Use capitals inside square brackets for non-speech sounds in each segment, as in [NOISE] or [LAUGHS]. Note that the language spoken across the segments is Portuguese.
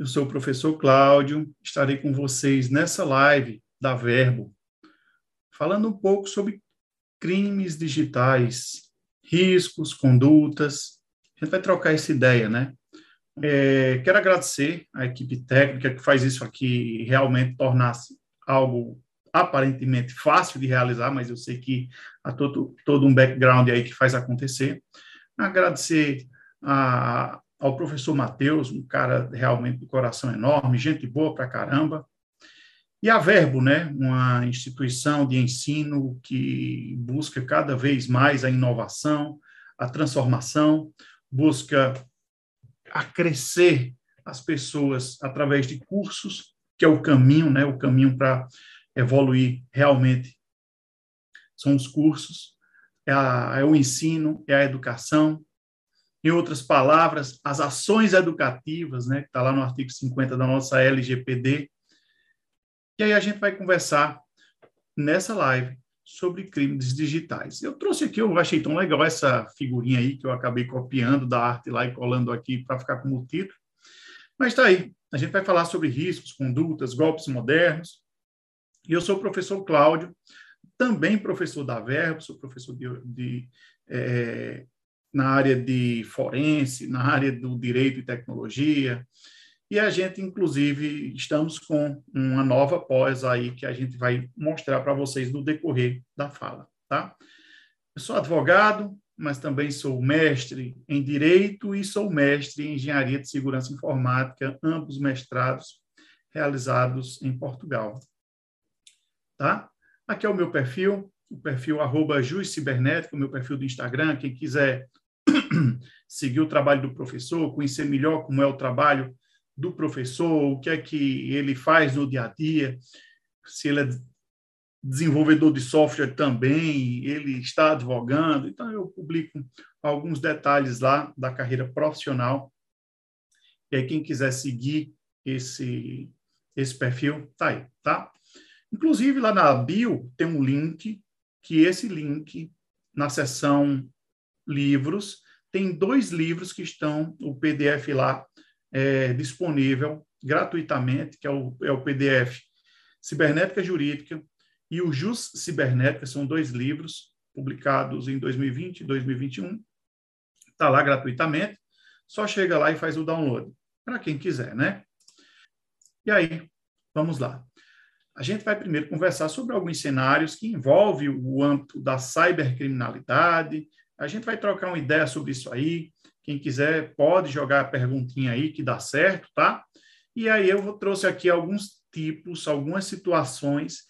Eu sou o professor Cláudio, estarei com vocês nessa live da Verbo, falando um pouco sobre crimes digitais, riscos, condutas. A gente vai trocar essa ideia, né? É, quero agradecer à equipe técnica que faz isso aqui realmente tornar-se algo aparentemente fácil de realizar, mas eu sei que há todo, todo um background aí que faz acontecer. Agradecer a, ao professor Matheus, um cara realmente de coração enorme, gente boa pra caramba. E a Verbo, né, uma instituição de ensino que busca cada vez mais a inovação, a transformação, busca acrescer as pessoas através de cursos, que é o caminho, né, o caminho para evoluir realmente. São os cursos, é, a, é o ensino, é a educação, em outras palavras, as ações educativas, né, que está lá no artigo 50 da nossa LGPD. E aí a gente vai conversar nessa live sobre crimes digitais. Eu trouxe aqui, eu achei tão legal essa figurinha aí que eu acabei copiando da arte lá e colando aqui para ficar como título. Mas está aí, a gente vai falar sobre riscos, condutas, golpes modernos. E eu sou o professor Cláudio, também professor da Verbo, sou professor de, de é, na área de forense, na área do direito e tecnologia. E a gente, inclusive, estamos com uma nova pós aí que a gente vai mostrar para vocês no decorrer da fala, tá? Eu sou advogado, mas também sou mestre em Direito e sou mestre em Engenharia de Segurança Informática, ambos mestrados realizados em Portugal. Tá? Aqui é o meu perfil, o perfil arroba Cibernética, o meu perfil do Instagram, quem quiser [CLEARS THROAT] seguir o trabalho do professor, conhecer melhor como é o trabalho do professor, o que é que ele faz no dia a dia, se ele é desenvolvedor de software também, ele está advogando. Então, eu publico alguns detalhes lá da carreira profissional. E aí, quem quiser seguir esse, esse perfil, tá aí, tá? Inclusive, lá na bio tem um link, que esse link, na seção livros, tem dois livros que estão, o PDF lá, é, disponível gratuitamente, que é o, é o PDF Cibernética Jurídica e o Jus Cibernética, são dois livros publicados em 2020 e 2021. Está lá gratuitamente, só chega lá e faz o download, para quem quiser, né? E aí, vamos lá. A gente vai primeiro conversar sobre alguns cenários que envolvem o âmbito da cybercriminalidade, a gente vai trocar uma ideia sobre isso aí. Quem quiser pode jogar a perguntinha aí que dá certo, tá? E aí eu trouxe aqui alguns tipos, algumas situações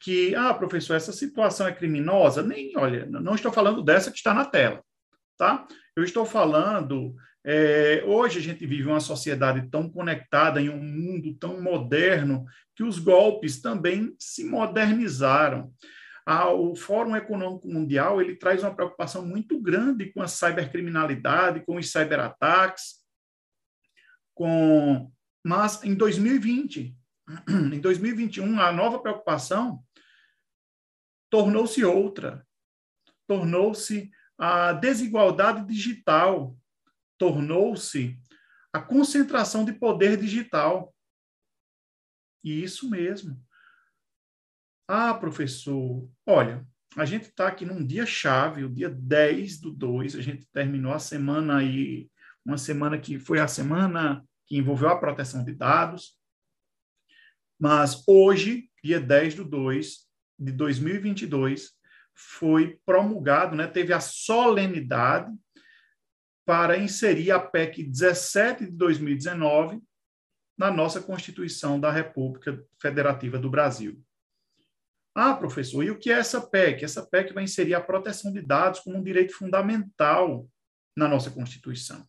que, ah, professor, essa situação é criminosa? Nem, olha, não estou falando dessa que está na tela, tá? Eu estou falando, é, hoje a gente vive uma sociedade tão conectada, em um mundo tão moderno, que os golpes também se modernizaram o Fórum Econômico Mundial ele traz uma preocupação muito grande com a cibercriminalidade, com os cyberataques, com mas em 2020, [CLEARS THROAT] em 2021, a nova preocupação tornou-se outra. Tornou-se a desigualdade digital, tornou-se a concentração de poder digital. E isso mesmo. Ah, professor, olha, a gente está aqui num dia chave, o dia 10 do 2, a gente terminou a semana aí, uma semana que foi a semana que envolveu a proteção de dados, mas hoje, dia 10 do 2 de 2022, foi promulgado, né, teve a solenidade para inserir a PEC 17 de 2019 na nossa Constituição da República Federativa do Brasil. Ah, professor, e o que é essa PEC? Essa PEC vai inserir a proteção de dados como um direito fundamental na nossa Constituição.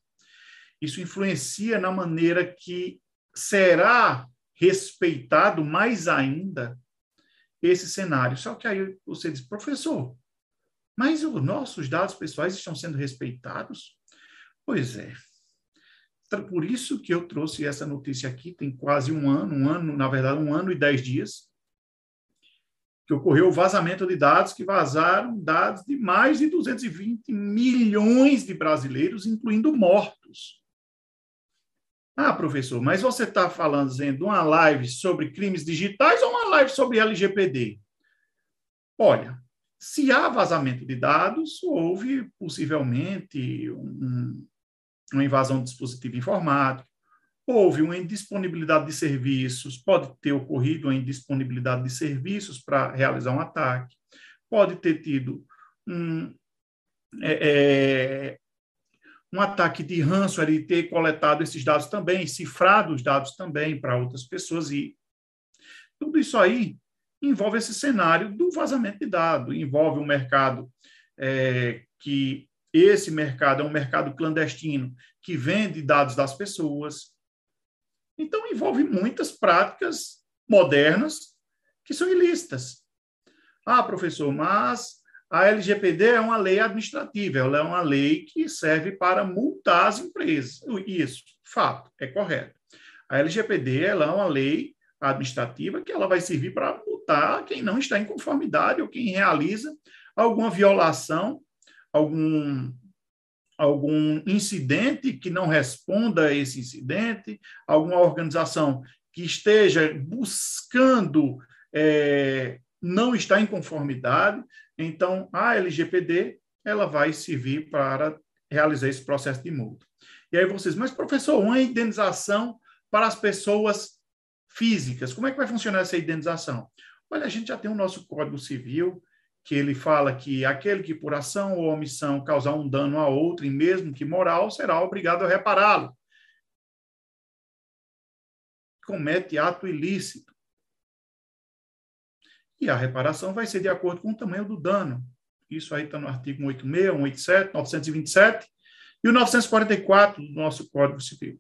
Isso influencia na maneira que será respeitado mais ainda esse cenário. Só que aí você diz, professor, mas os nossos dados pessoais estão sendo respeitados? Pois é. Por isso que eu trouxe essa notícia aqui, tem quase um ano, um ano, na verdade, um ano e dez dias, que ocorreu o vazamento de dados que vazaram dados de mais de 220 milhões de brasileiros, incluindo mortos. Ah, professor, mas você está falando de uma live sobre crimes digitais ou uma live sobre LGPD? Olha, se há vazamento de dados, houve possivelmente um, uma invasão do dispositivo informático, houve uma indisponibilidade de serviços, pode ter ocorrido uma indisponibilidade de serviços para realizar um ataque, pode ter tido um, é, é, um ataque de ransomware e ter coletado esses dados também, cifrado os dados também para outras pessoas e tudo isso aí envolve esse cenário do vazamento de dados, envolve um mercado é, que esse mercado é um mercado clandestino que vende dados das pessoas. Então envolve muitas práticas modernas que são ilícitas. Ah, professor, mas a LGPD é uma lei administrativa, ela é uma lei que serve para multar as empresas. Isso, fato, é correto. A LGPD é uma lei administrativa que ela vai servir para multar quem não está em conformidade ou quem realiza alguma violação, algum algum incidente que não responda a esse incidente, alguma organização que esteja buscando é, não estar em conformidade, então, a LGPD ela vai servir para realizar esse processo de multa. E aí vocês, mas professor, uma indenização para as pessoas físicas, como é que vai funcionar essa indenização? Olha, a gente já tem o nosso Código Civil, que ele fala que aquele que por ação ou omissão causar um dano a outro, e mesmo que moral, será obrigado a repará-lo. Comete ato ilícito. E a reparação vai ser de acordo com o tamanho do dano. Isso aí está no artigo 186, 187, 927 e o 944 do nosso Código Civil.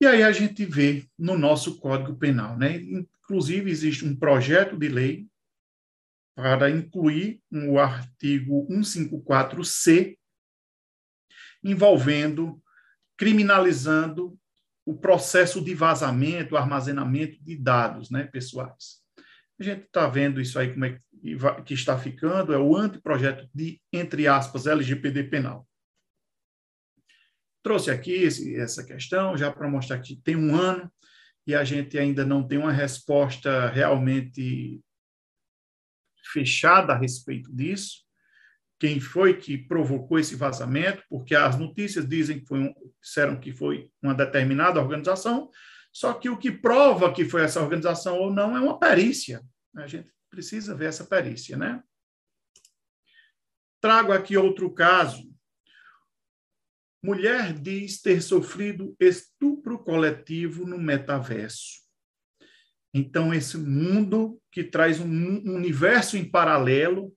E aí a gente vê no nosso Código Penal, né? Inclusive existe um projeto de lei para incluir o artigo 154C envolvendo criminalizando o processo de vazamento, armazenamento de dados né, pessoais. A gente está vendo isso aí como é que está ficando, é o anteprojeto de, entre aspas, LGPD penal. Trouxe aqui esse, essa questão já para mostrar que tem um ano e a gente ainda não tem uma resposta realmente fechada a respeito disso quem foi que provocou esse vazamento, porque as notícias dizem que foi um, disseram que foi uma determinada organização, só que o que prova que foi essa organização ou não é uma perícia. A gente precisa ver essa perícia, né? Trago aqui outro caso. Mulher diz ter sofrido estupro coletivo no metaverso. Então, esse mundo que traz um universo em paralelo,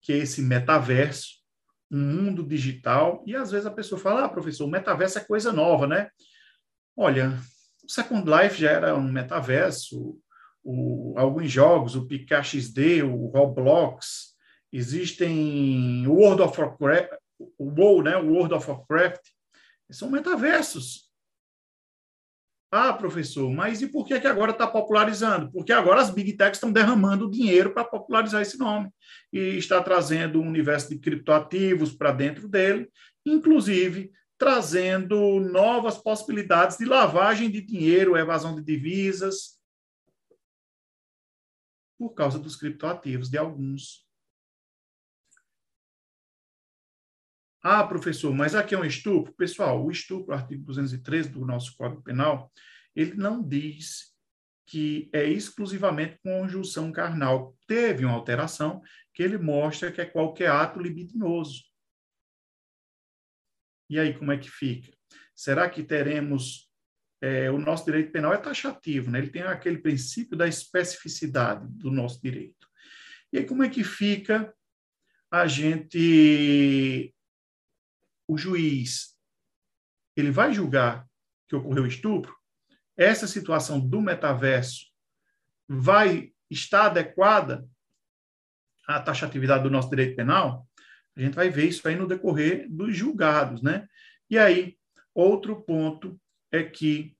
que é esse metaverso, um mundo digital, e às vezes a pessoa fala, ah, professor, o metaverso é coisa nova, né? Olha, o Second Life já era um metaverso, o, alguns jogos, o Pikachu XD, o Roblox, existem o World of Warcraft, o WoW, né? O World of Warcraft, são metaversos. Ah, professor, mas e por que, que agora está popularizando? Porque agora as big techs estão derramando dinheiro para popularizar esse nome e está trazendo um universo de criptoativos para dentro dele, inclusive trazendo novas possibilidades de lavagem de dinheiro, evasão de divisas, por causa dos criptoativos de alguns. Ah, professor, mas aqui é um estupro? Pessoal, o estupro, artigo 213 do nosso Código Penal, ele não diz que é exclusivamente conjunção carnal. Teve uma alteração que ele mostra que é qualquer ato libidinoso. E aí, como é que fica? Será que teremos. É, o nosso direito penal é taxativo, né? ele tem aquele princípio da especificidade do nosso direito. E aí, como é que fica a gente o juiz ele vai julgar que ocorreu estupro, essa situação do metaverso vai estar adequada à taxatividade do nosso direito penal, a gente vai ver isso aí no decorrer dos julgados, né? E aí, outro ponto é que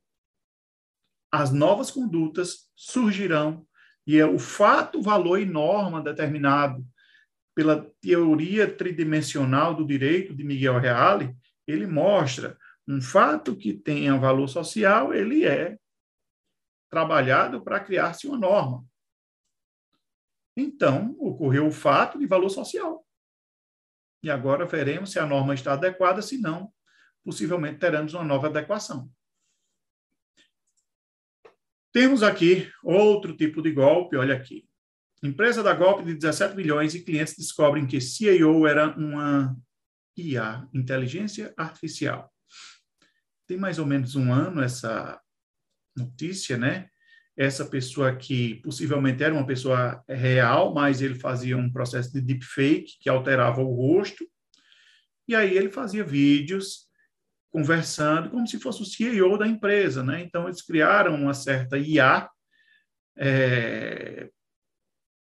as novas condutas surgirão e é o fato, valor e norma determinado pela teoria tridimensional do direito de Miguel Reale, ele mostra Um fato que tenha valor social, ele é trabalhado para criar-se uma norma. Então, ocorreu o fato de valor social. E agora veremos se a norma está adequada, se não, possivelmente teremos uma nova adequação. Temos aqui outro tipo de golpe, olha aqui. Empresa da golpe de 17 milhões e clientes descobrem que CEO era uma IA, inteligência artificial. Tem mais ou menos um ano essa notícia, né? essa pessoa que possivelmente era uma pessoa real, mas ele fazia um processo de deepfake que alterava o rosto, e aí ele fazia vídeos conversando como se fosse o CEO da empresa, né? Então eles criaram uma certa IA, é,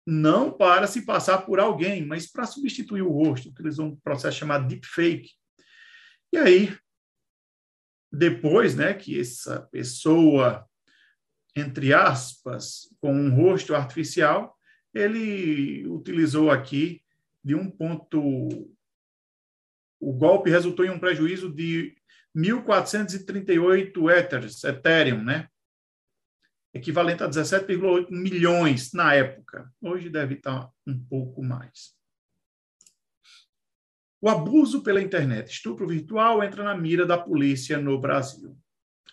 não para se passar por alguém, mas para substituir o rosto. Utilizou um processo chamado deepfake. E aí, depois, né, que essa pessoa entre aspas, com um rosto artificial, ele utilizou aqui de um ponto. O golpe resultou em um prejuízo de 1.438 Ethers, Ethereum, né? Equivalente a 17,8 milhões na época. Hoje deve estar um pouco mais. O abuso pela internet, estupro virtual, entra na mira da polícia no Brasil.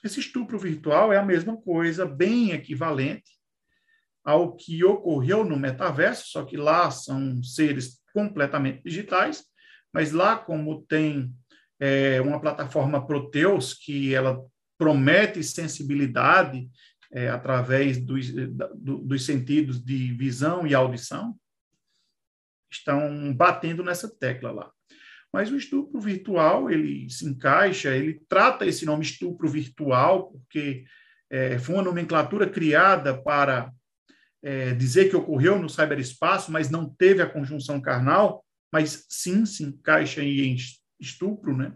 Esse estupro virtual é a mesma coisa, bem equivalente ao que ocorreu no metaverso, só que lá são seres completamente digitais, mas lá, como tem é, uma plataforma Proteus, que ela promete sensibilidade é, através dos, do, dos sentidos de visão e audição, estão batendo nessa tecla lá. Mas o estupro virtual, ele se encaixa, ele trata esse nome estupro virtual, porque é, foi uma nomenclatura criada para é, dizer que ocorreu no cyberespaço, mas não teve a conjunção carnal, mas sim se encaixa em estupro, né?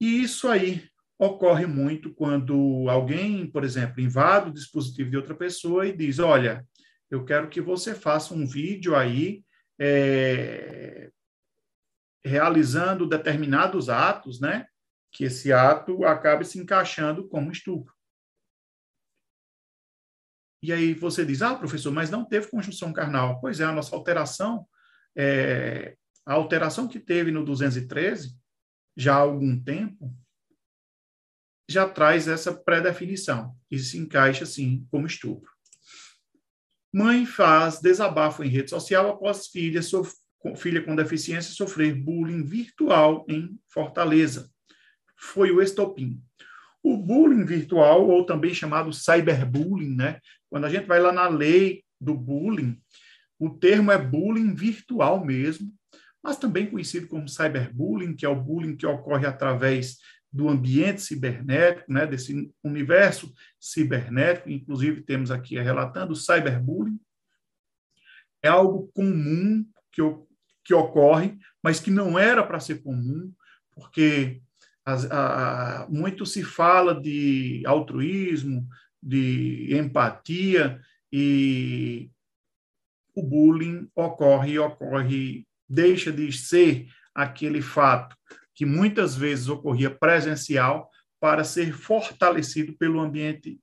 E isso aí ocorre muito quando alguém, por exemplo, invade o dispositivo de outra pessoa e diz: Olha, eu quero que você faça um vídeo aí é, realizando determinados atos, né? Que esse ato acabe se encaixando como estupro. E aí você diz, ah, professor, mas não teve conjunção carnal. Pois é, a nossa alteração, é, a alteração que teve no 213, já há algum tempo, já traz essa pré-definição. E se encaixa, assim, como estupro. Mãe faz desabafo em rede social após filha filha com deficiência sofrer bullying virtual em Fortaleza. Foi o estopim. O bullying virtual, ou também chamado cyberbullying, né? Quando a gente vai lá na lei do bullying, o termo é bullying virtual mesmo, mas também conhecido como cyberbullying, que é o bullying que ocorre através do ambiente cibernético, né, desse universo cibernético, inclusive temos aqui relatando o cyberbullying. É algo comum que, que ocorre, mas que não era para ser comum, porque a, muito se fala de altruísmo, de empatia, e o bullying ocorre ocorre, deixa de ser aquele fato que muitas vezes ocorria presencial para ser fortalecido pelo ambiente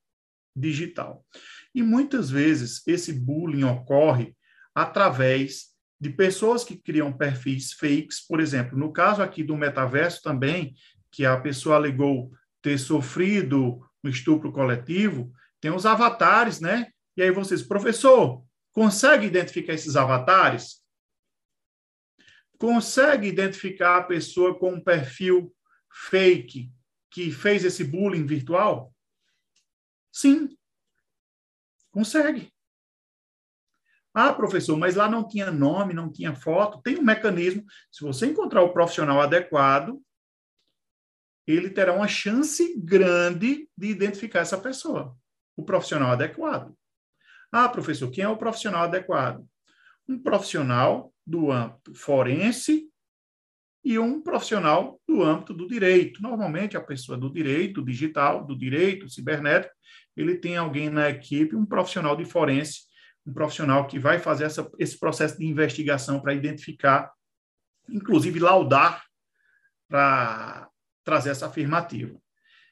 digital. E muitas vezes esse bullying ocorre através de pessoas que criam perfis fakes, por exemplo, no caso aqui do metaverso também, que a pessoa alegou ter sofrido um estupro coletivo, tem os avatares, né? E aí vocês, professor, consegue identificar esses avatares? Consegue identificar a pessoa com um perfil fake que fez esse bullying virtual? Sim. Consegue. Ah, professor, mas lá não tinha nome, não tinha foto. Tem um mecanismo. Se você encontrar o profissional adequado, ele terá uma chance grande de identificar essa pessoa, o profissional adequado. Ah, professor, quem é o profissional adequado? Um profissional do âmbito forense e um profissional do âmbito do direito. Normalmente, a pessoa do direito digital, do direito cibernético, ele tem alguém na equipe, um profissional de forense um profissional que vai fazer essa, esse processo de investigação para identificar, inclusive laudar, para trazer essa afirmativa.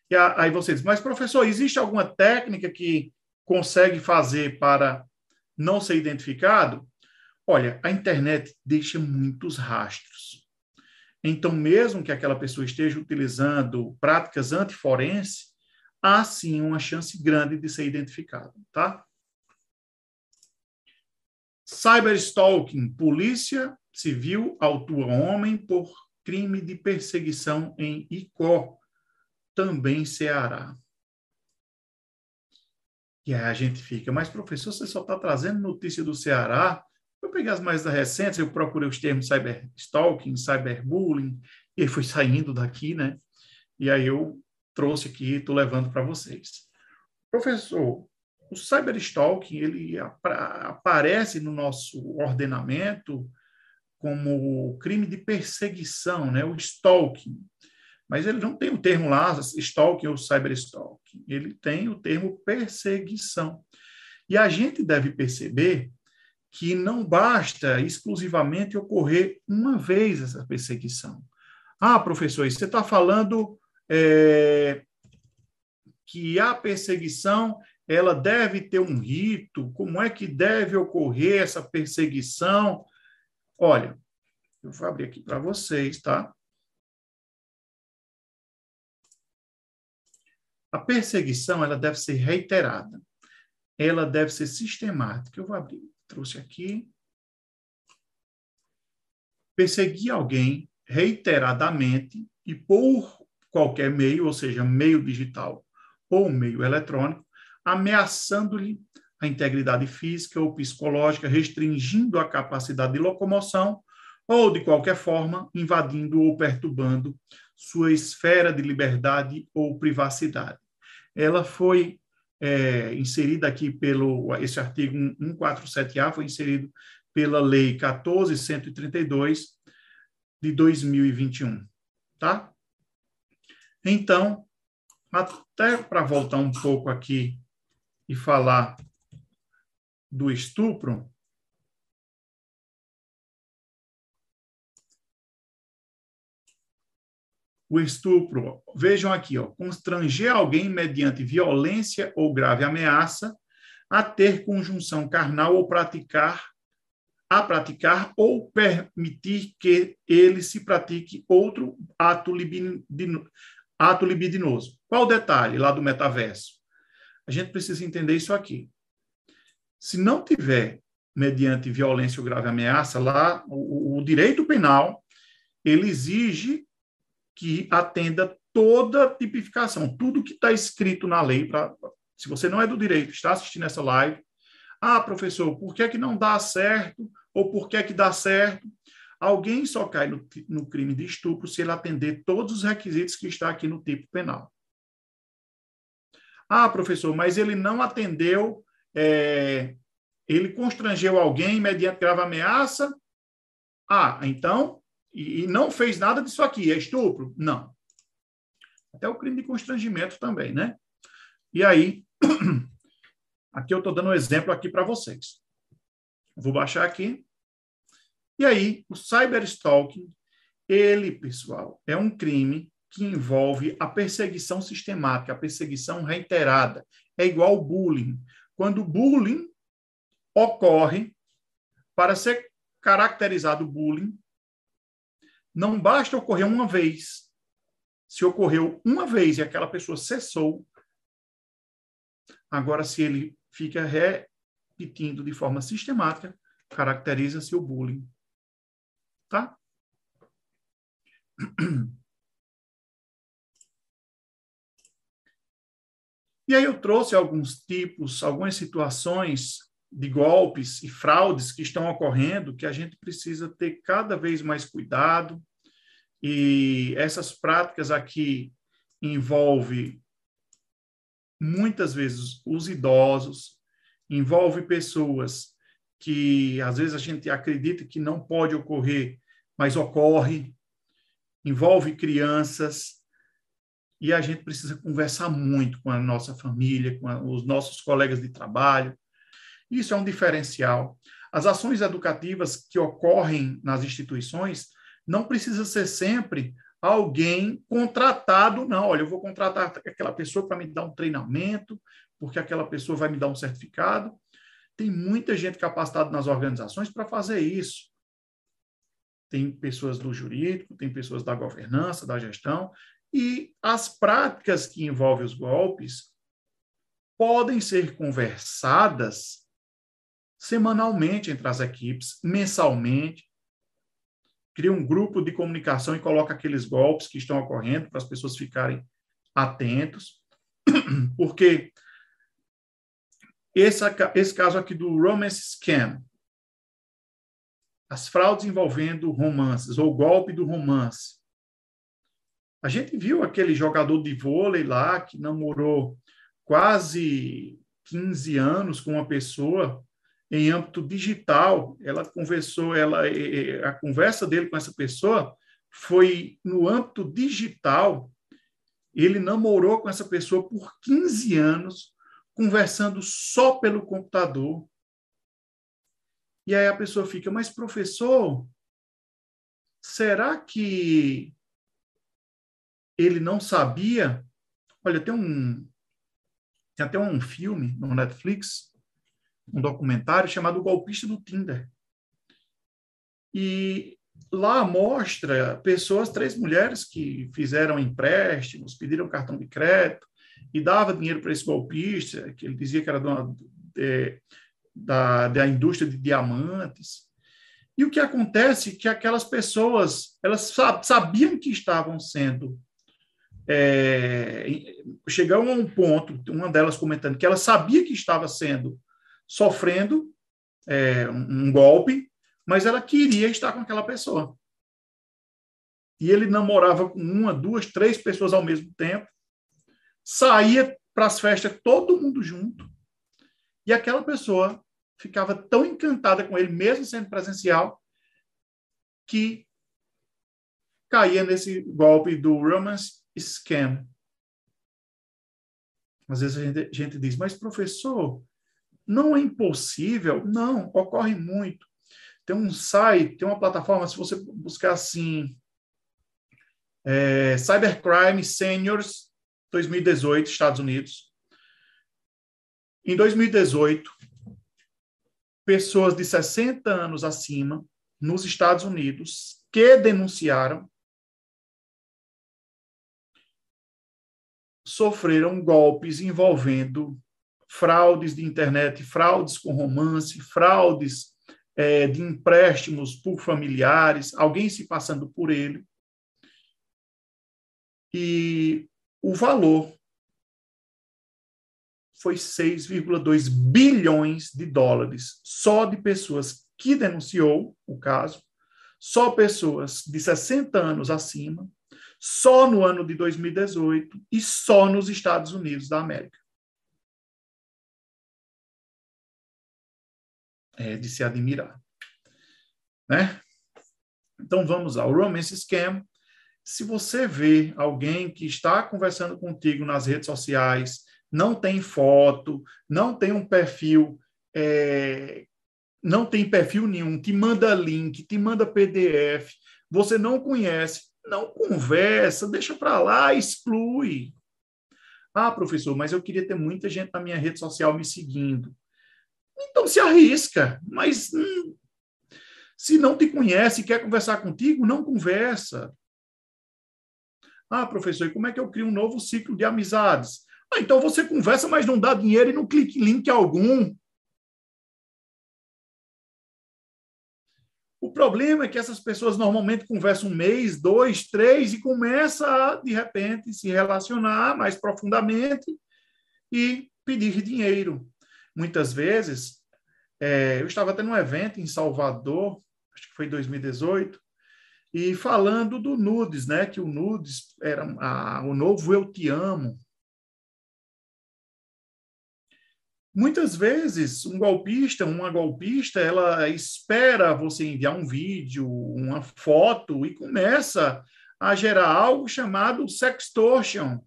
E aí você diz, mas professor, existe alguma técnica que consegue fazer para não ser identificado? Olha, a internet deixa muitos rastros. Então, mesmo que aquela pessoa esteja utilizando práticas antiforense, há sim uma chance grande de ser identificado, tá? Cyberstalking, polícia civil autua homem por crime de perseguição em Icó, também Ceará. E aí a gente fica, mas professor, você só está trazendo notícia do Ceará? Peguei as mais recentes, eu procurei os termos cyberstalking, cyberbullying, e foi [LAUGHS] saindo daqui, né? E aí eu trouxe aqui, estou levando para vocês. Professor, o cyberstalking, ele aparece no nosso ordenamento como crime de perseguição, né? o stalking. Mas ele não tem o termo lá, stalking ou cyberstalking. Ele tem o termo perseguição. E a gente deve perceber que não basta exclusivamente ocorrer uma vez essa perseguição. Ah, professor, você está falando é, que a perseguição ela deve ter um rito, como é que deve ocorrer essa perseguição? Olha, eu vou abrir aqui para vocês, tá? A perseguição ela deve ser reiterada. Ela deve ser sistemática. Eu vou abrir, trouxe aqui. Perseguir alguém reiteradamente e por qualquer meio, ou seja, meio digital ou meio eletrônico, ameaçando-lhe a integridade física ou psicológica, restringindo a capacidade de locomoção ou, de qualquer forma, invadindo ou perturbando sua esfera de liberdade ou privacidade. Ela foi é, inserida aqui pelo esse artigo 147A foi inserido pela lei 14132 de 2021, tá? Então, até para voltar um pouco aqui e falar do estupro, o estupro, vejam aqui, ó, constranger alguém mediante violência ou grave ameaça a ter conjunção carnal ou praticar a praticar ou permitir que ele se pratique outro ato, libidino, ato libidinoso. Qual o detalhe lá do metaverso? A gente precisa entender isso aqui. Se não tiver, mediante violência ou grave ameaça, lá o, o direito penal ele exige que atenda toda tipificação, tudo que está escrito na lei. Pra, se você não é do direito, está assistindo essa live, ah, professor, por que, é que não dá certo? Ou por que, é que dá certo? Alguém só cai no, no crime de estupro se ele atender todos os requisitos que está aqui no tipo penal. Ah, professor, mas ele não atendeu, é, ele constrangeu alguém mediante grave ameaça. Ah, então, e, e não fez nada disso aqui, é estupro? Não. Até o crime de constrangimento também, né? E aí, [CLEARS THROAT] aqui eu estou dando um exemplo aqui para vocês. Vou baixar aqui. E aí, o cyberstalking, ele, pessoal, é um crime que envolve a perseguição sistemática, a perseguição reiterada. É igual ao bullying. Quando o bullying ocorre, para ser caracterizado bullying, não basta ocorrer uma vez. Se ocorreu uma vez e aquela pessoa cessou, agora se ele fica repetindo de forma sistemática, caracteriza-se o bullying. Tá? E aí eu trouxe alguns tipos, algumas situações de golpes e fraudes que estão ocorrendo que a gente precisa ter cada vez mais cuidado. E essas práticas aqui envolve muitas vezes os idosos, envolve pessoas que às vezes a gente acredita que não pode ocorrer, mas ocorre, envolve crianças, e a gente precisa conversar muito com a nossa família, com a, os nossos colegas de trabalho. Isso é um diferencial. As ações educativas que ocorrem nas instituições não precisa ser sempre alguém contratado, não. Olha, eu vou contratar aquela pessoa para me dar um treinamento, porque aquela pessoa vai me dar um certificado. Tem muita gente capacitada nas organizações para fazer isso. Tem pessoas do jurídico, tem pessoas da governança, da gestão, e as práticas que envolvem os golpes podem ser conversadas semanalmente entre as equipes, mensalmente. Cria um grupo de comunicação e coloca aqueles golpes que estão ocorrendo para as pessoas ficarem atentos. [CLEARS THROAT] Porque esse, esse caso aqui do romance scam, as fraudes envolvendo romances, ou golpe do romance. A gente viu aquele jogador de vôlei lá que namorou quase 15 anos com uma pessoa em âmbito digital. Ela conversou, ela, a conversa dele com essa pessoa foi no âmbito digital. Ele namorou com essa pessoa por 15 anos, conversando só pelo computador. E aí a pessoa fica, mas professor, será que ele não sabia? Olha, tem um tem até um filme no Netflix, um documentário chamado O Golpista do Tinder. E lá mostra pessoas, três mulheres que fizeram empréstimos, pediram cartão de crédito, e dava dinheiro para esse golpista, que ele dizia que era dona de, da, da indústria de diamantes. E o que acontece é que aquelas pessoas, elas sabiam que estavam sendo é, chegou a um ponto, uma delas comentando que ela sabia que estava sendo sofrendo é, um golpe, mas ela queria estar com aquela pessoa. E ele namorava com uma, duas, três pessoas ao mesmo tempo, saía para as festas todo mundo junto, e aquela pessoa ficava tão encantada com ele, mesmo sendo presencial, que caía nesse golpe do romance scam. Às vezes a gente, a gente diz, mas professor, não é impossível? Não, ocorre muito. Tem um site, tem uma plataforma, se você buscar assim, é, Cybercrime Seniors 2018, Estados Unidos. Em 2018, pessoas de 60 anos acima, nos Estados Unidos, que denunciaram, sofreram golpes envolvendo fraudes de internet, fraudes com romance, fraudes é, de empréstimos por familiares, alguém se passando por ele. E o valor foi 6,2 bilhões de dólares só de pessoas que denunciou o caso, só pessoas de 60 anos acima, só no ano de 2018 e só nos Estados Unidos da América. É de se admirar. Né? Então vamos ao Romance Scam se você vê alguém que está conversando contigo nas redes sociais, não tem foto, não tem um perfil, é, não tem perfil nenhum, te manda link, te manda PDF, você não conhece, não conversa, deixa para lá, exclui. Ah, professor, mas eu queria ter muita gente na minha rede social me seguindo. Então se arrisca, mas hum, se não te conhece e quer conversar contigo, não conversa. Ah, professor, e como é que eu crio um novo ciclo de amizades? Ah, então você conversa, mas não dá dinheiro e não clique em link algum. O problema é que essas pessoas normalmente conversam um mês, dois, três e começa a, de repente, se relacionar mais profundamente e pedir dinheiro. Muitas vezes, é, eu estava tendo um evento em Salvador, acho que foi em 2018, e falando do Nudes, né? Que o Nudes era a, o novo Eu Te Amo. Muitas vezes, um golpista, uma golpista, ela espera você enviar um vídeo, uma foto e começa a gerar algo chamado sextortion,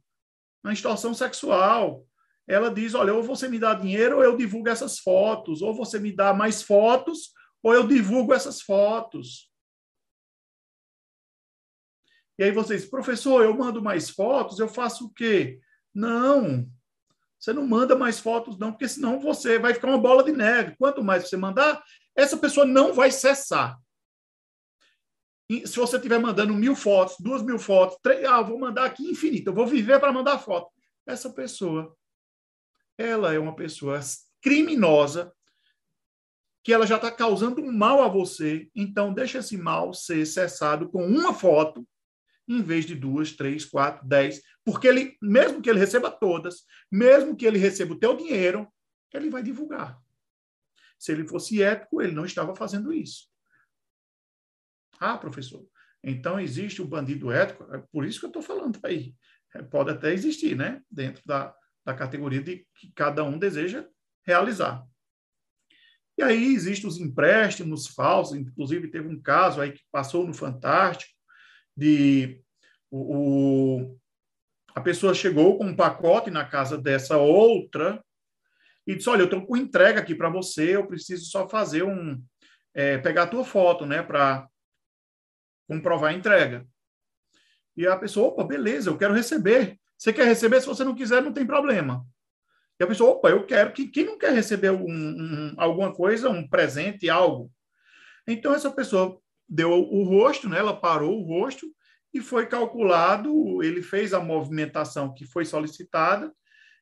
uma extorsão sexual. Ela diz: olha, ou você me dá dinheiro ou eu divulgo essas fotos, ou você me dá mais fotos ou eu divulgo essas fotos. E aí você diz, professor, eu mando mais fotos, eu faço o quê? Não, você não manda mais fotos, não, porque senão você vai ficar uma bola de neve. Quanto mais você mandar, essa pessoa não vai cessar. E se você estiver mandando mil fotos, duas mil fotos, três, ah, vou mandar aqui infinito, eu vou viver para mandar foto. Essa pessoa, ela é uma pessoa criminosa, que ela já está causando um mal a você, então deixa esse mal ser cessado com uma foto em vez de duas, três, quatro, dez, porque ele, mesmo que ele receba todas, mesmo que ele receba o teu dinheiro, ele vai divulgar. Se ele fosse ético, ele não estava fazendo isso. Ah, professor, então existe o bandido ético, é por isso que eu estou falando aí. É, pode até existir, né? Dentro da, da categoria de que cada um deseja realizar. E aí existem os empréstimos falsos, inclusive teve um caso aí que passou no Fantástico, de o, o, a pessoa chegou com um pacote na casa dessa outra e disse: Olha, eu estou com entrega aqui para você, eu preciso só fazer um. É, pegar a tua foto, né, para comprovar a entrega. E a pessoa, opa, beleza, eu quero receber. Você quer receber? Se você não quiser, não tem problema. E a pessoa, opa, eu quero. Quem não quer receber um, um, alguma coisa, um presente, algo? Então, essa pessoa deu o rosto, né? ela parou o rosto e foi calculado, ele fez a movimentação que foi solicitada.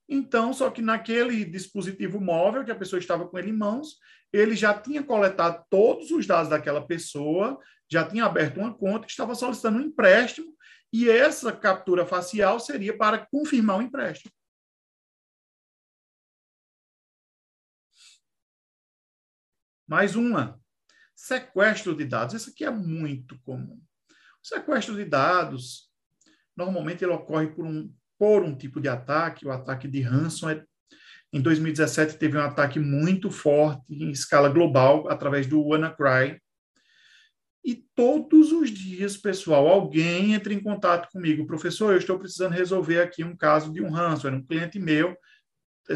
Então, só que naquele dispositivo móvel que a pessoa estava com ele em mãos, ele já tinha coletado todos os dados daquela pessoa, já tinha aberto uma conta estava solicitando um empréstimo, e essa captura facial seria para confirmar o empréstimo. Mais uma sequestro de dados. Isso aqui é muito comum. O sequestro de dados, normalmente ele ocorre por um, por um tipo de ataque, o ataque de ransomware. Em 2017 teve um ataque muito forte em escala global através do WannaCry. E todos os dias, pessoal, alguém entra em contato comigo, professor, eu estou precisando resolver aqui um caso de um ransomware. Um cliente meu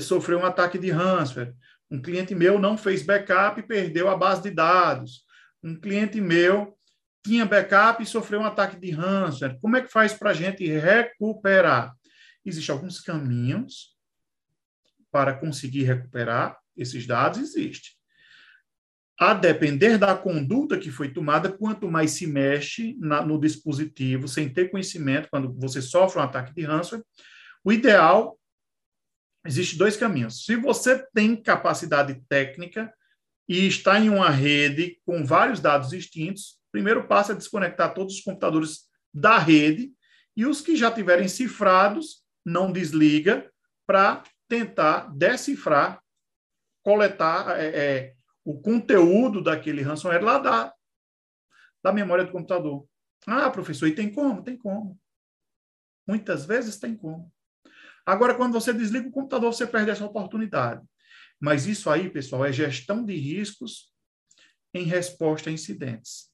sofreu um ataque de ransomware. Um cliente meu não fez backup e perdeu a base de dados. Um cliente meu tinha backup e sofreu um ataque de ransomware. Como é que faz para a gente recuperar? Existem alguns caminhos para conseguir recuperar esses dados, existe. A depender da conduta que foi tomada, quanto mais se mexe na, no dispositivo sem ter conhecimento, quando você sofre um ataque de ransomware, o ideal Existem dois caminhos. Se você tem capacidade técnica e está em uma rede com vários dados distintos, o primeiro passo é desconectar todos os computadores da rede e os que já tiverem cifrados, não desliga para tentar decifrar, coletar é, é, o conteúdo daquele ransomware lá da, da memória do computador. Ah, professor, e tem como? Tem como. Muitas vezes tem como. Agora, quando você desliga o computador, você perde essa oportunidade. Mas isso aí, pessoal, é gestão de riscos em resposta a incidentes.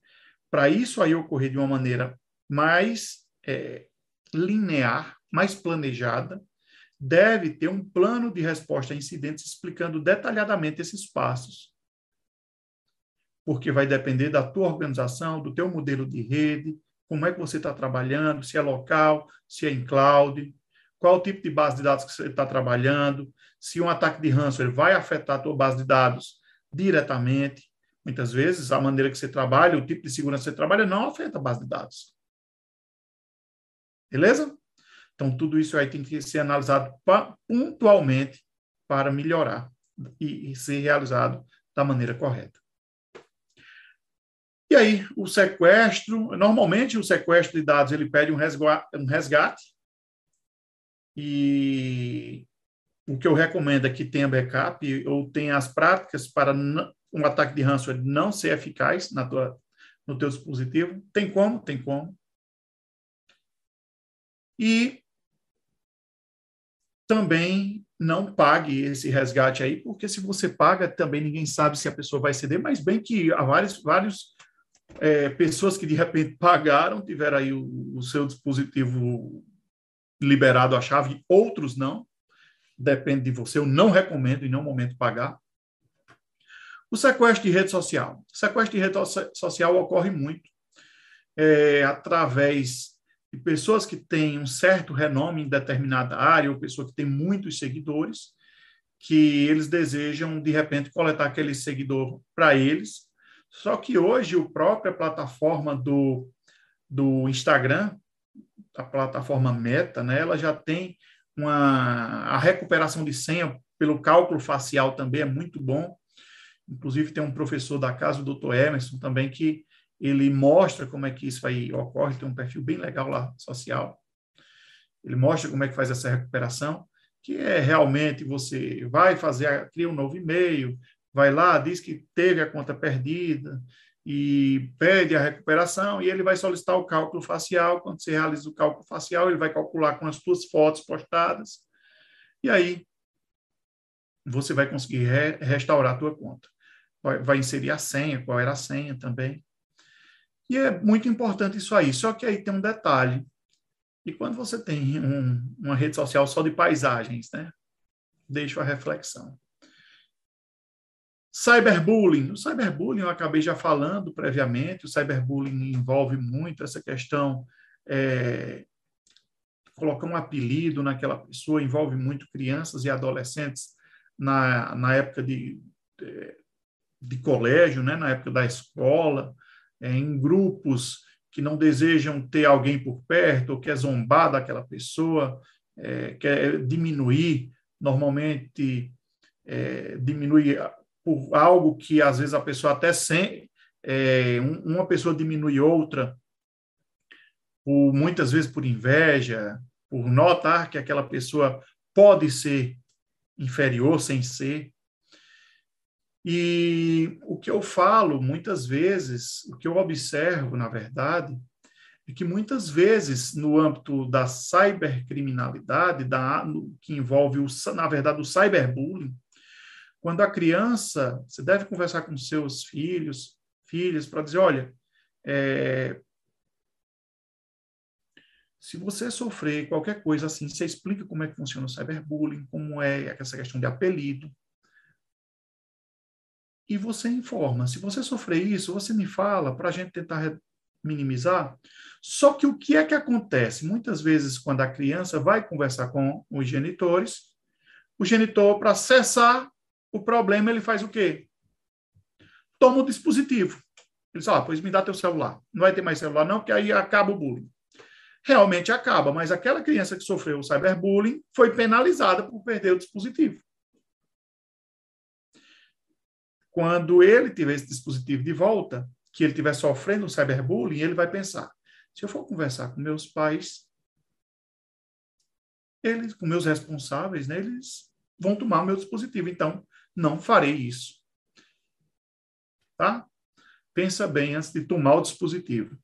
Para isso aí ocorrer de uma maneira mais é, linear, mais planejada, deve ter um plano de resposta a incidentes explicando detalhadamente esses passos. Porque vai depender da tua organização, do teu modelo de rede, como é que você está trabalhando, se é local, se é em cloud, qual o tipo de base de dados que você está trabalhando, se um ataque de ransomware vai afetar a tua base de dados diretamente. Muitas vezes, a maneira que você trabalha, o tipo de segurança que você trabalha, não afeta a base de dados. Beleza? Então, tudo isso aí tem que ser analisado pontualmente para melhorar e, e ser realizado da maneira correta. E aí, o sequestro, normalmente o sequestro de dados ele pede um resgate e o que eu recomendo é que tenha backup ou tenha as práticas para um ataque de ransomware não ser eficaz na tua, no teu dispositivo. Tem como? Tem como. E também não pague esse resgate aí, porque se você paga, também ninguém sabe se a pessoa vai ceder, mas bem que há vários, vários é, pessoas que de repente pagaram, tiveram aí o, o seu dispositivo liberado a chave, outros não. Depende de você. Eu não recomendo em nenhum momento pagar. O sequestro de rede social. O sequestro de rede social ocorre muito é, através de pessoas que têm um certo renome em determinada área, ou pessoa que tem muitos seguidores, que eles desejam, de repente, coletar aquele seguidor para eles. Só que hoje, a própria plataforma do, do Instagram, a plataforma Meta, né, ela já tem uma a recuperação de senha pelo cálculo facial também é muito bom. Inclusive tem um professor da casa, o Dr. Emerson, também que ele mostra como é que isso aí ocorre, tem um perfil bem legal lá social. Ele mostra como é que faz essa recuperação, que é realmente você vai fazer, cria um novo e-mail, vai lá, diz que teve a conta perdida, e pede a recuperação e ele vai solicitar o cálculo facial. Quando você realiza o cálculo facial, ele vai calcular com as suas fotos postadas e aí você vai conseguir re restaurar a tua conta. Vai, vai, inserir a senha, qual era a senha também. E é muito importante isso aí. Só que aí tem um detalhe. E quando você tem um, uma rede social só de paisagens, né? Deixa a reflexão. Cyberbullying. O cyberbullying eu acabei já falando previamente. O cyberbullying envolve muito essa questão é, colocar um apelido naquela pessoa, envolve muito crianças e adolescentes na, na época de, de, de colégio, né, na época da escola, é, em grupos que não desejam ter alguém por perto, ou quer zombar daquela pessoa, é, quer diminuir, normalmente é, diminuir por algo que às vezes a pessoa até sem é, uma pessoa diminui outra, por, muitas vezes por inveja, por notar que aquela pessoa pode ser inferior sem ser. E o que eu falo muitas vezes, o que eu observo, na verdade, é que muitas vezes no âmbito da cybercriminalidade, da, que envolve, o, na verdade, o cyberbullying, quando a criança, você deve conversar com seus filhos, filhas, para dizer, olha, é, se você sofrer qualquer coisa assim, você explica como é que funciona o cyberbullying, como é essa questão de apelido, e você informa. Se você sofrer isso, você me fala para a gente tentar minimizar. Só que o que é que acontece? Muitas vezes, quando a criança vai conversar com os genitores, o genitor, para cessar o problema ele faz o quê? Toma o dispositivo. Ele diz, ah, pois me dá teu celular. Não vai ter mais celular não, porque aí acaba o bullying. Realmente acaba, mas aquela criança que sofreu o cyberbullying foi penalizada por perder o dispositivo. Quando ele tiver esse dispositivo de volta, que ele estiver sofrendo o cyberbullying, ele vai pensar, se eu for conversar com meus pais, eles, com meus responsáveis, né, eles vão tomar o meu dispositivo. Então, não farei isso. Tá? Pensa bem antes de tomar o dispositivo.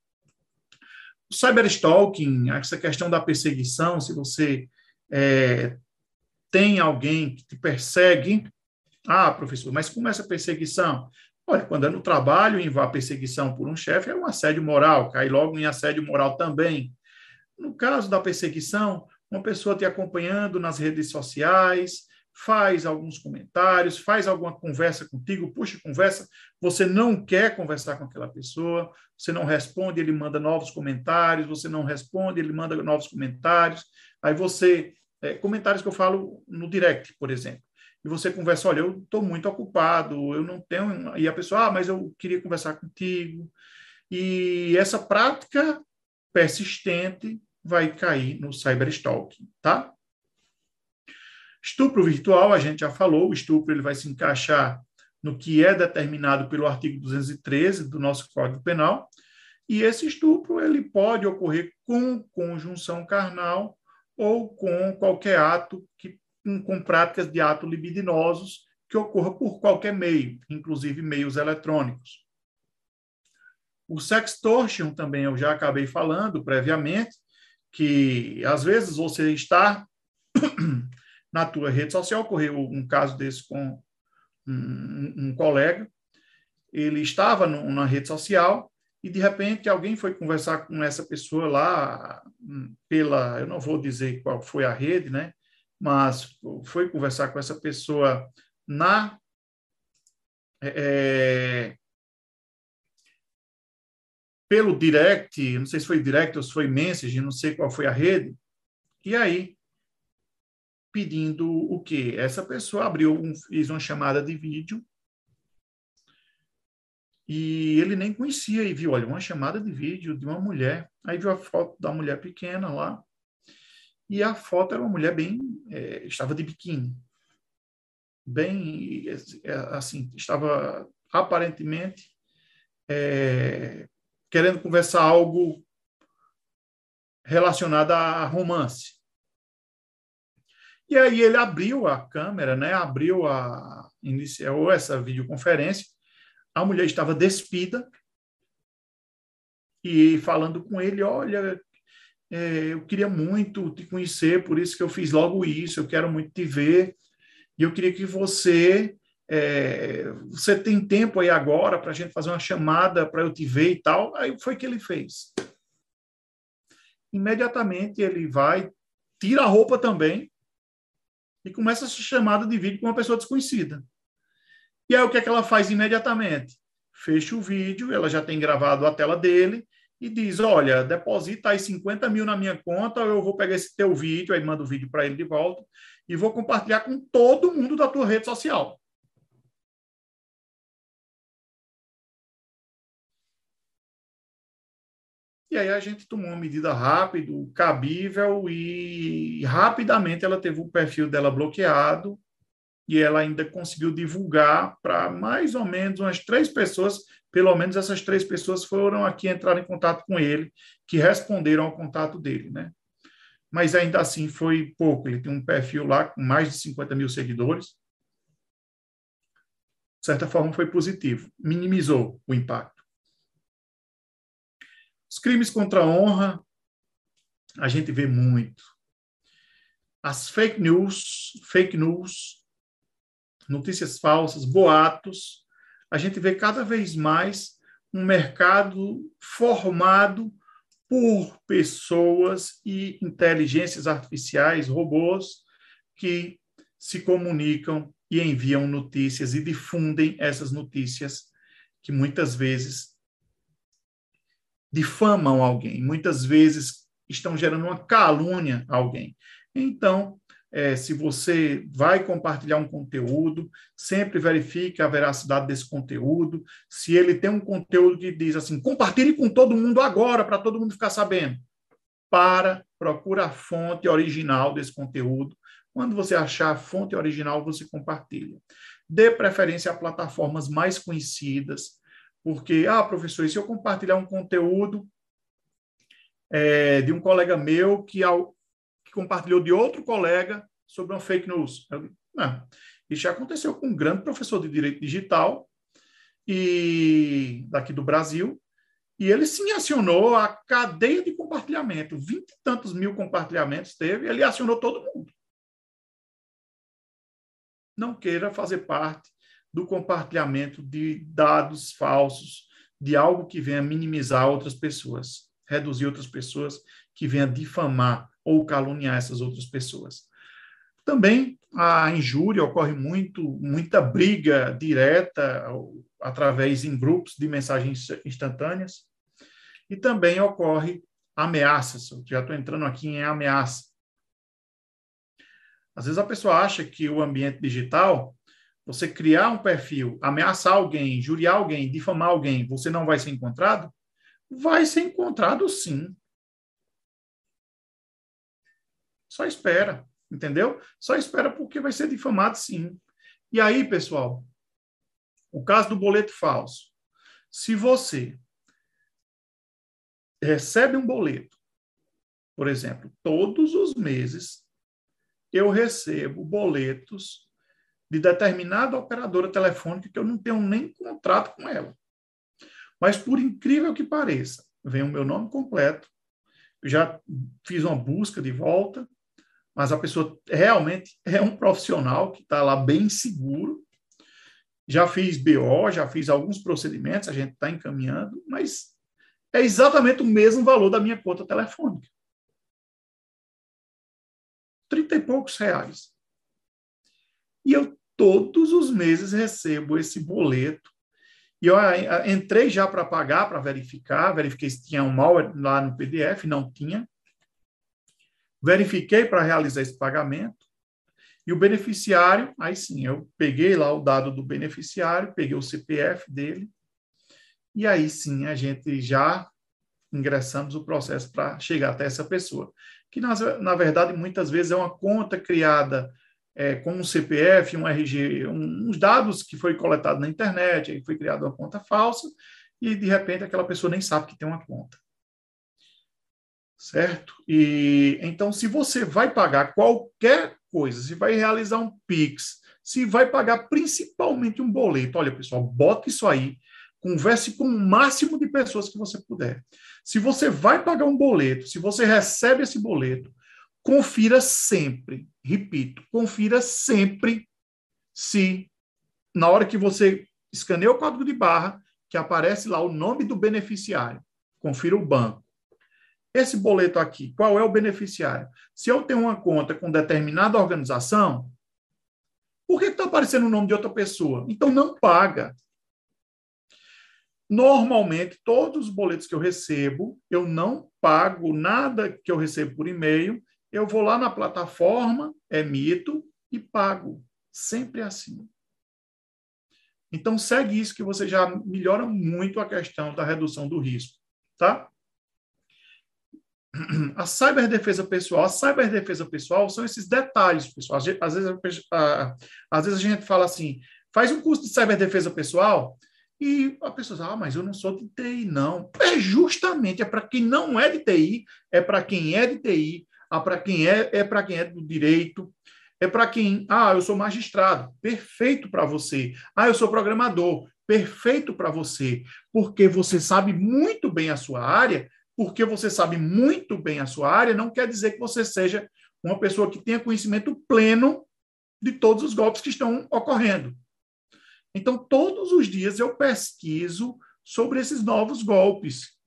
O cyberstalking, essa questão da perseguição, se você é, tem alguém que te persegue, ah, professor, mas como é essa perseguição? Olha, quando é no trabalho e a perseguição por um chefe, é um assédio moral, cai logo em assédio moral também. No caso da perseguição, uma pessoa te acompanhando nas redes sociais, faz alguns comentários, faz alguma conversa contigo, puxa conversa, você não quer conversar com aquela pessoa, você não responde, ele manda novos comentários, você não responde, ele manda novos comentários, aí você, é, comentários que eu falo no direct, por exemplo, e você conversa, olha, eu estou muito ocupado, eu não tenho, e a pessoa, ah, mas eu queria conversar contigo, e essa prática persistente vai cair no cyberstalking, tá? Estupro virtual, a gente já falou, o estupro ele vai se encaixar no que é determinado pelo artigo 213 do nosso Código Penal, e esse estupro ele pode ocorrer com conjunção carnal ou com qualquer ato que com práticas de ato libidinosos que ocorra por qualquer meio, inclusive meios eletrônicos. O sextortion também eu já acabei falando previamente, que às vezes você está na tua rede social. Ocorreu um caso desse com um, um colega. Ele estava no, na rede social e, de repente, alguém foi conversar com essa pessoa lá hum, pela... Eu não vou dizer qual foi a rede, né? Mas foi conversar com essa pessoa na... É, pelo direct, não sei se foi direct ou se foi message, não sei qual foi a rede, e aí pedindo o quê? Essa pessoa abriu, um, fez uma chamada de vídeo e ele nem conhecia e viu, olha, uma chamada de vídeo de uma mulher. Aí viu a foto da mulher pequena lá. E a foto era uma mulher bem, é, estava de biquíni. Bem, é, assim, estava aparentemente é, querendo conversar algo relacionado a romance. E aí ele abriu a câmera, né? Abriu a iniciou essa videoconferência. A mulher estava despida e falando com ele, olha, é, eu queria muito te conhecer, por isso que eu fiz logo isso. Eu quero muito te ver e eu queria que você é, você tem tempo aí agora para a gente fazer uma chamada para eu te ver e tal. Aí foi que ele fez. Imediatamente ele vai, tira a roupa também e começa essa chamada de vídeo com uma pessoa desconhecida. E aí o que é que ela faz imediatamente? Fecha o vídeo, ela já tem gravado a tela dele e diz: Olha, deposita aí 50 mil na minha conta, eu vou pegar esse teu vídeo, aí manda o vídeo para ele de volta e vou compartilhar com todo mundo da tua rede social. E aí a gente tomou uma medida rápida, cabível, e rapidamente ela teve o perfil dela bloqueado e ela ainda conseguiu divulgar para mais ou menos umas três pessoas, pelo menos essas três pessoas foram aqui entrar em contato com ele, que responderam ao contato dele, né? Mas ainda assim foi pouco, ele tem um perfil lá com mais de 50 mil seguidores. De certa forma foi positivo, minimizou o impacto. Os crimes contra a honra, a gente vê muito. As fake news, fake news, notícias falsas, boatos, a gente vê cada vez mais um mercado formado por pessoas e inteligências artificiais, robôs, que se comunicam e enviam notícias e difundem essas notícias que muitas vezes difamam alguém, muitas vezes estão gerando uma calúnia a alguém. Então, é, se você vai compartilhar um conteúdo, sempre verifique a veracidade desse conteúdo. Se ele tem um conteúdo que diz assim, compartilhe com todo mundo agora, para todo mundo ficar sabendo. Para, procura a fonte original desse conteúdo. Quando você achar a fonte original, você compartilha. Dê preferência a plataformas mais conhecidas, porque, ah, professor, e se eu compartilhar um conteúdo é, de um colega meu que, ao, que compartilhou de outro colega sobre uma fake news? Eu, não. Isso já aconteceu com um grande professor de direito digital e daqui do Brasil, e ele sim acionou a cadeia de compartilhamento. Vinte e tantos mil compartilhamentos teve, ele acionou todo mundo. Não queira fazer parte do compartilhamento de dados falsos, de algo que venha minimizar outras pessoas, reduzir outras pessoas, que venha difamar ou caluniar essas outras pessoas. Também a injúria ocorre muito, muita briga direta através em grupos de mensagens instantâneas e também ocorre ameaças. Eu já estou entrando aqui em ameaça. Às vezes a pessoa acha que o ambiente digital você criar um perfil, ameaçar alguém, juriar alguém, difamar alguém, você não vai ser encontrado? Vai ser encontrado sim. Só espera, entendeu? Só espera porque vai ser difamado sim. E aí, pessoal, o caso do boleto falso. Se você recebe um boleto, por exemplo, todos os meses eu recebo boletos de determinada operadora telefônica que eu não tenho nem contrato com ela. Mas, por incrível que pareça, vem o meu nome completo, já fiz uma busca de volta, mas a pessoa realmente é um profissional que está lá bem seguro. Já fiz BO, já fiz alguns procedimentos, a gente está encaminhando, mas é exatamente o mesmo valor da minha conta telefônica. Trinta e poucos reais. E eu todos os meses recebo esse boleto E eu entrei já para pagar, para verificar, verifiquei se tinha um mal lá no PDF, não tinha. Verifiquei para realizar esse pagamento. E o beneficiário, aí sim, eu peguei lá o dado do beneficiário, peguei o CPF dele, e aí sim a gente já ingressamos o processo para chegar até essa pessoa. Que, na, na verdade, muitas vezes é uma conta criada é, com um CPF, um RG, um, uns dados que foi coletado na internet, aí foi criada uma conta falsa, e de repente aquela pessoa nem sabe que tem uma conta. Certo? E então, se você vai pagar qualquer coisa, se vai realizar um Pix, se vai pagar principalmente um boleto, olha, pessoal, bota isso aí, converse com o máximo de pessoas que você puder. Se você vai pagar um boleto, se você recebe esse boleto, confira sempre, repito, confira sempre se na hora que você escaneia o código de barra, que aparece lá o nome do beneficiário, confira o banco. Esse boleto aqui, qual é o beneficiário? Se eu tenho uma conta com determinada organização, por que está aparecendo o nome de outra pessoa? Então não paga. Normalmente, todos os boletos que eu recebo, eu não pago nada que eu recebo por e-mail, eu vou lá na plataforma, emito e pago. Sempre assim. Então, segue isso que você já melhora muito a questão da redução do risco, tá? A ciberdefesa pessoal, a ciberdefesa pessoal são esses detalhes, pessoal. Às vezes, às vezes a gente fala assim, faz um curso de ciberdefesa pessoal, e a pessoa diz, ah, mas eu não sou de TI, não. É justamente, é para quem não é de TI, é para quem é de TI, é para quem é, é para quem é do direito, é para quem, ah, eu sou magistrado, perfeito para você. Ah, eu sou programador, perfeito para você, porque você sabe muito bem a sua área, porque você sabe muito bem a sua área, não quer dizer que você seja uma pessoa que tenha conhecimento pleno de todos os golpes que estão ocorrendo. Então, todos os dias eu pesquiso sobre esses novos golpes.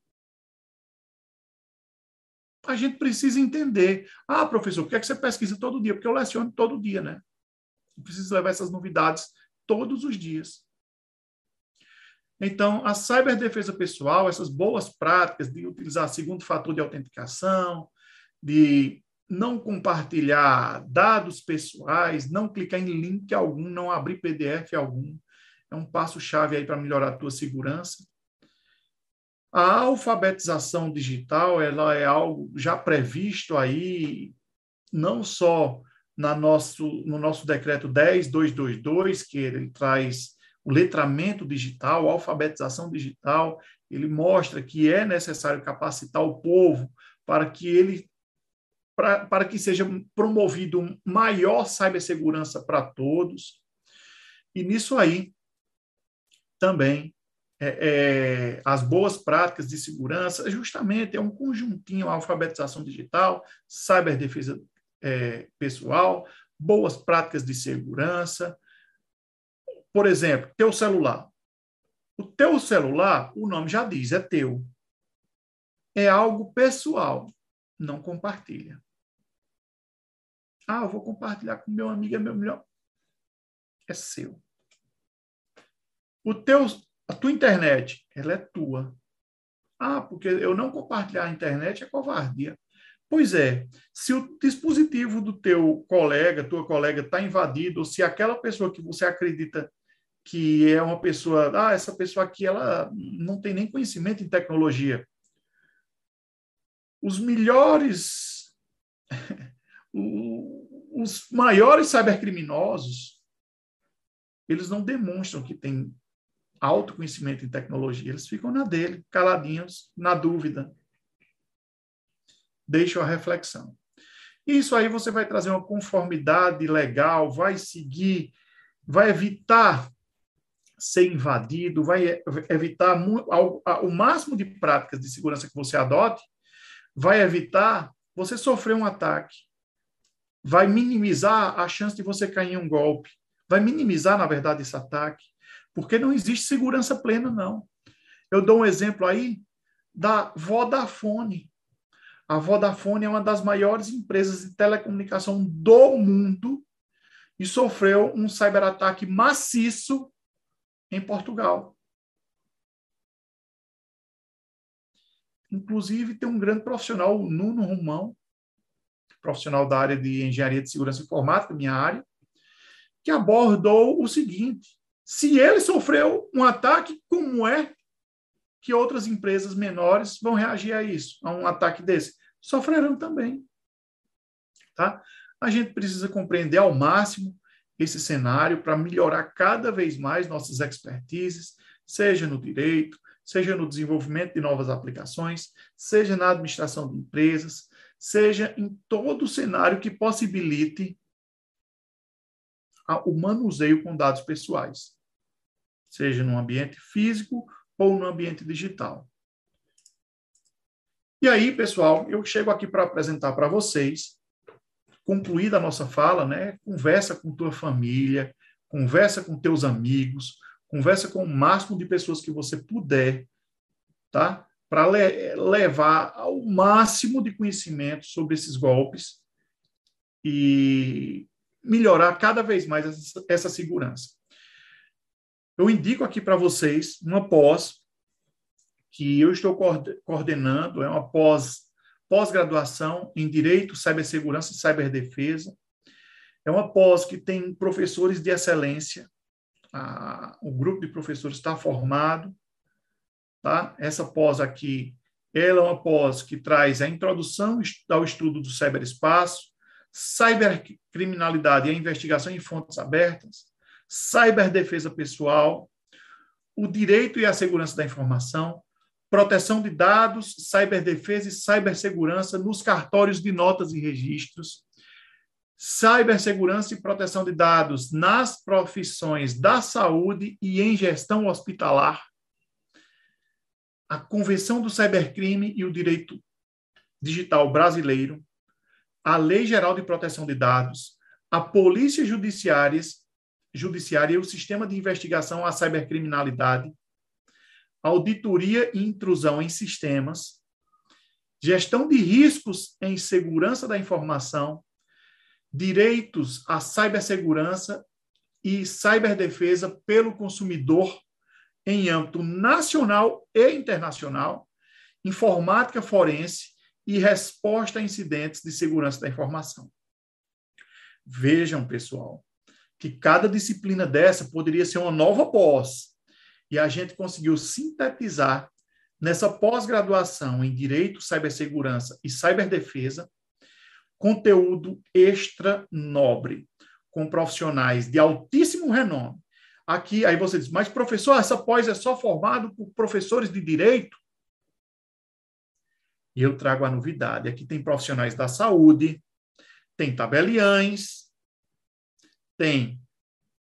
A gente precisa entender. Ah, professor, por que, é que você pesquisa todo dia? Porque eu leciono todo dia, né? Eu preciso levar essas novidades todos os dias. Então, a ciberdefesa pessoal, essas boas práticas de utilizar segundo fator de autenticação, de não compartilhar dados pessoais, não clicar em link algum, não abrir PDF algum, é um passo-chave aí para melhorar a tua segurança. A alfabetização digital, ela é algo já previsto aí, não só na nosso, no nosso decreto 10222, que ele traz o letramento digital, a alfabetização digital, ele mostra que é necessário capacitar o povo para que ele para, para que seja promovido maior cibersegurança para todos. E nisso aí, também é, é, as boas práticas de segurança, justamente é um conjuntinho, alfabetização digital, ciberdefesa é, pessoal, boas práticas de segurança. Por exemplo, teu celular. O teu celular, o nome já diz, é teu. É algo pessoal, não compartilha. Ah, eu vou compartilhar com meu amigo, é meu melhor. É seu. O teu, a tua internet, ela é tua. Ah, porque eu não compartilhar a internet é covardia. Pois é, se o dispositivo do teu colega, tua colega está invadido, ou se aquela pessoa que você acredita que é uma pessoa, ah, essa pessoa aqui ela não tem nem conhecimento em tecnologia. Os melhores, [LAUGHS] os maiores cybercriminosos, eles não demonstram que têm autoconhecimento em tecnologia. Eles ficam na dele, caladinhos, na dúvida. Deixam a reflexão. Isso aí você vai trazer uma conformidade legal, vai seguir, vai evitar ser invadido, vai evitar o máximo de práticas de segurança que você adote, vai evitar você sofrer um ataque, vai minimizar a chance de você cair em um golpe, vai minimizar, na verdade, esse ataque, porque não existe segurança plena, não. Eu dou um exemplo aí da Vodafone. A Vodafone é uma das maiores empresas de telecomunicação do mundo e sofreu um ciberataque maciço em Portugal. Inclusive, tem um grande profissional, o Nuno Romão, profissional da área de engenharia de segurança informática, minha área, que abordou o seguinte: se ele sofreu um ataque, como é que outras empresas menores vão reagir a isso, a um ataque desse? Sofrerão também. Tá? A gente precisa compreender ao máximo esse cenário para melhorar cada vez mais nossas expertises, seja no direito, seja no desenvolvimento de novas aplicações, seja na administração de empresas, seja em todo o cenário que possibilite o manuseio com dados pessoais, seja no ambiente físico ou no ambiente digital. E aí, pessoal, eu chego aqui para apresentar para vocês, concluída a nossa fala, né? Conversa com tua família, conversa com teus amigos, conversa com o máximo de pessoas que você puder, tá? Para le levar ao máximo de conhecimento sobre esses golpes e melhorar cada vez mais essa, essa segurança. Eu indico aqui para vocês uma pós que eu estou coordenando, é uma pós pós-graduação em Direito, Cibersegurança e Ciberdefesa. É uma pós que tem professores de excelência. o grupo de professores está formado. Tá? Essa pós aqui, ela é uma pós que traz a introdução ao estudo do ciberespaço, cibercriminalidade e a investigação em fontes abertas, ciberdefesa pessoal, o direito e a segurança da informação, proteção de dados, ciberdefesa e cibersegurança nos cartórios de notas e registros, cibersegurança e proteção de dados nas profissões da saúde e em gestão hospitalar, a Convenção do Cybercrime e o Direito Digital Brasileiro, a Lei Geral de Proteção de Dados, a Polícia Judiciária, Judiciária e o Sistema de Investigação à Cybercriminalidade, auditoria e intrusão em sistemas, gestão de riscos em segurança da informação, direitos à cibersegurança e ciberdefesa pelo consumidor em âmbito nacional e internacional, informática forense e resposta a incidentes de segurança da informação. Vejam, pessoal, que cada disciplina dessa poderia ser uma nova pós, e a gente conseguiu sintetizar nessa pós-graduação em Direito, Cibersegurança e Ciberdefesa conteúdo extra nobre, com profissionais de altíssimo renome. Aqui, aí você diz, mas professor, essa pós é só formado por professores de direito? E eu trago a novidade. Aqui tem profissionais da saúde, tem tabeliães, tem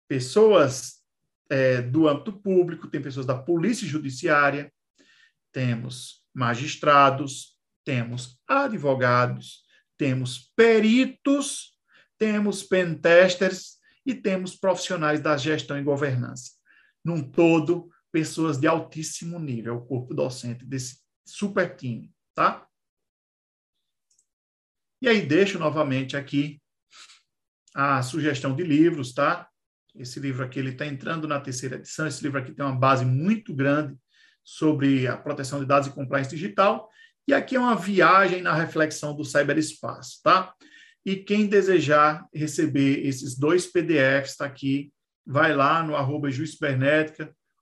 pessoas é, do âmbito público, tem pessoas da polícia judiciária, temos magistrados, temos advogados, temos peritos, temos pentesters e temos profissionais da gestão e governança. Num todo, pessoas de altíssimo nível, o corpo docente desse super time tá? E aí deixo novamente aqui a sugestão de livros, tá? Esse livro aqui ele está entrando na terceira edição. Esse livro aqui tem uma base muito grande sobre a proteção de dados e compliance digital. E aqui é uma viagem na reflexão do cyberespaço, tá? E quem desejar receber esses dois PDFs, está aqui, vai lá no arroba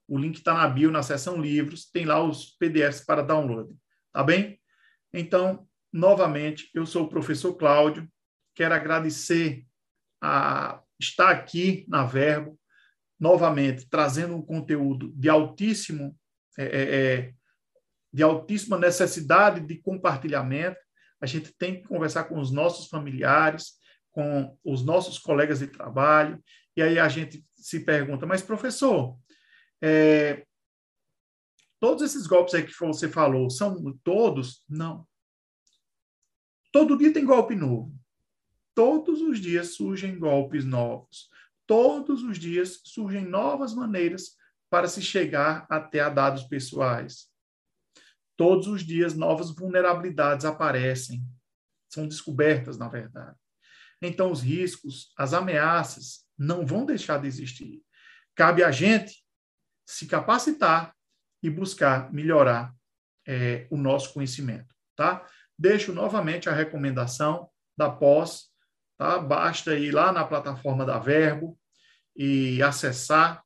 o link está na bio, na seção livros, tem lá os PDFs para download, tá bem? Então, novamente, eu sou o professor Cláudio, quero agradecer a estar aqui na Verbo, novamente, trazendo um conteúdo de altíssimo, é, é, é, de altíssima necessidade de compartilhamento. A gente tem que conversar com os nossos familiares, com os nossos colegas de trabalho, e aí a gente se pergunta, mas professor, é, Todos esses golpes aí que você falou, são todos? Não. Todo dia tem golpe novo. Todos os dias surgem golpes novos. Todos os dias surgem novas maneiras para se chegar até a dados pessoais. Todos os dias novas vulnerabilidades aparecem. São descobertas, na verdade. Então, os riscos, as ameaças não vão deixar de existir. Cabe a gente se capacitar e buscar melhorar é, o nosso conhecimento, tá? Deixo novamente a recomendação da pós, tá? Basta ir lá na plataforma da Verbo e acessar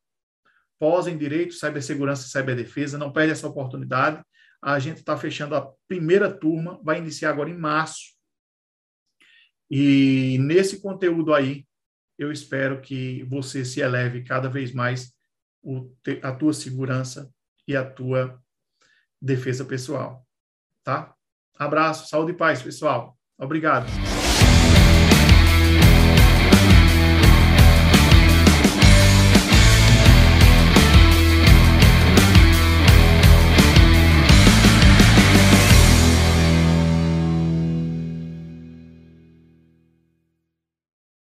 pós em Direito, Cibersegurança e Ciberdefesa, não perde essa oportunidade. A gente está fechando a primeira turma, vai iniciar agora em março. E nesse conteúdo aí, eu espero que você se eleve cada vez mais a tua segurança e a tua defesa pessoal, tá? Abraço, saúde e paz, pessoal. Obrigado.